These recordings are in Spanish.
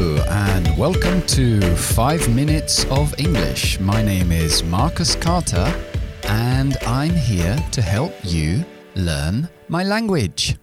And welcome to 5 Minutes of English. My name is Marcus Carter, and I'm here to help you learn my language.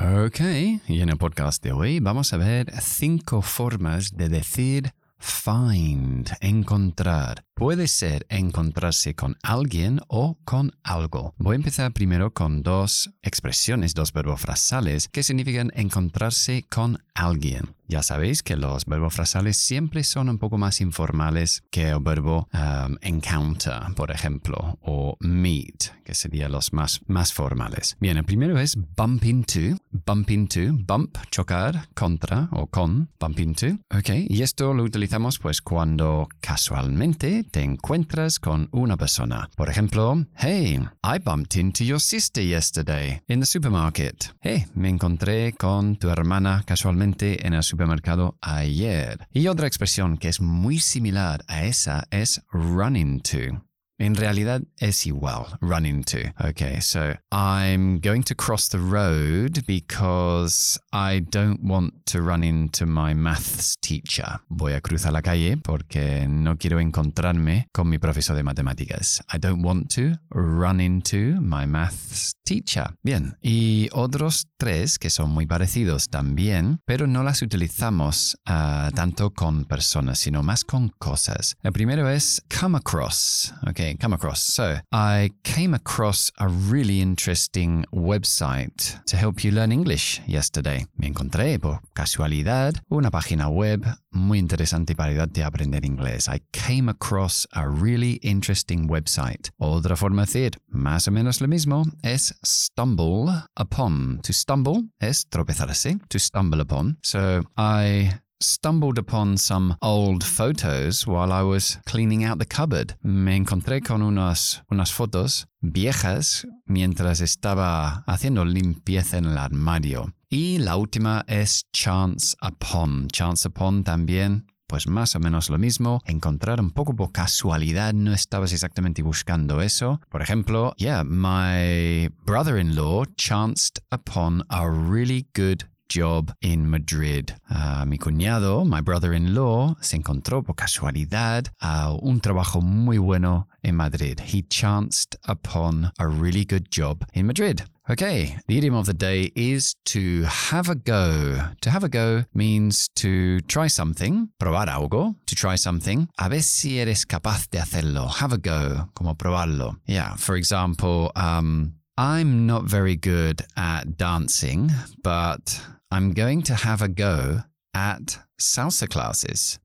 Ok, y en el podcast de hoy vamos a ver cinco formas de decir find, encontrar. Puede ser encontrarse con alguien o con algo. Voy a empezar primero con dos expresiones, dos verbos frasales que significan encontrarse con alguien. Ya sabéis que los verbos frasales siempre son un poco más informales que el verbo um, encounter, por ejemplo, o meet, que serían los más, más formales. Bien, el primero es bump into, bump into, bump, chocar, contra o con, bump into. Ok, y esto lo utilizamos pues cuando casualmente te encuentras con una persona. Por ejemplo, hey, I bumped into your sister yesterday in the supermarket. Hey, me encontré con tu hermana casualmente en el supermercado ayer. Y otra expresión que es muy similar a esa es run into. En realidad es igual, run into. Okay, so I'm going to cross the road because I don't want to run into my maths teacher. Voy a cruzar la calle porque no quiero encontrarme con mi profesor de matemáticas. I don't want to run into my maths teacher. Bien, y otros tres que son muy parecidos también, pero no las utilizamos uh, tanto con personas, sino más con cosas. El primero es come across. Okay, come across. So I came across a really interesting website to help you learn English yesterday. Me encontré por casualidad una página web muy interesante para ayudarte a aprender inglés. I came across a really interesting website. Otra forma de decir más o menos lo mismo es stumble upon. To stumble es tropezarse. To stumble upon. So I stumbled upon some old photos while I was cleaning out the cupboard. Me encontré con unas, unas fotos viejas mientras estaba haciendo limpieza en el armario. Y la última es chance upon. Chance upon también pues más o menos lo mismo, encontrar un poco por casualidad, no estabas exactamente buscando eso. Por ejemplo, yeah, my brother-in-law chanced upon a really good job in Madrid. Uh, mi cuñado, my brother-in-law, se encontró por casualidad uh, un trabajo muy bueno en Madrid. He chanced upon a really good job in Madrid. Okay, the idiom of the day is to have a go. To have a go means to try something, probar algo, to try something. A ver si eres capaz de hacerlo. Have a go, como probarlo. Yeah, for example, um, I'm not very good at dancing, but I'm going to have a go at salsa classes.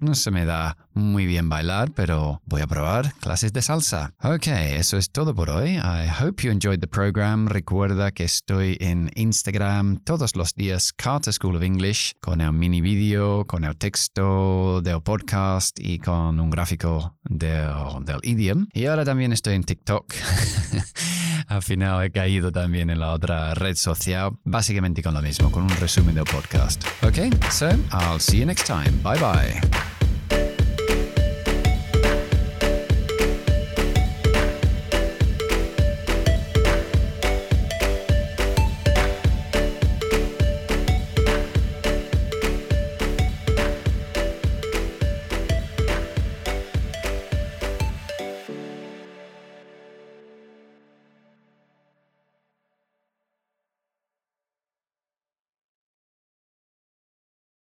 No se me da muy bien bailar, pero voy a probar clases de salsa. Ok, eso es todo por hoy. I hope you enjoyed the program. Recuerda que estoy en Instagram todos los días, Carter School of English, con el mini vídeo, con el texto del podcast y con un gráfico del, del idiom. Y ahora también estoy en TikTok. Al final he caído también en la otra red social, básicamente con lo mismo, con un resumen del podcast. Ok, so I'll see you next time. Bye bye.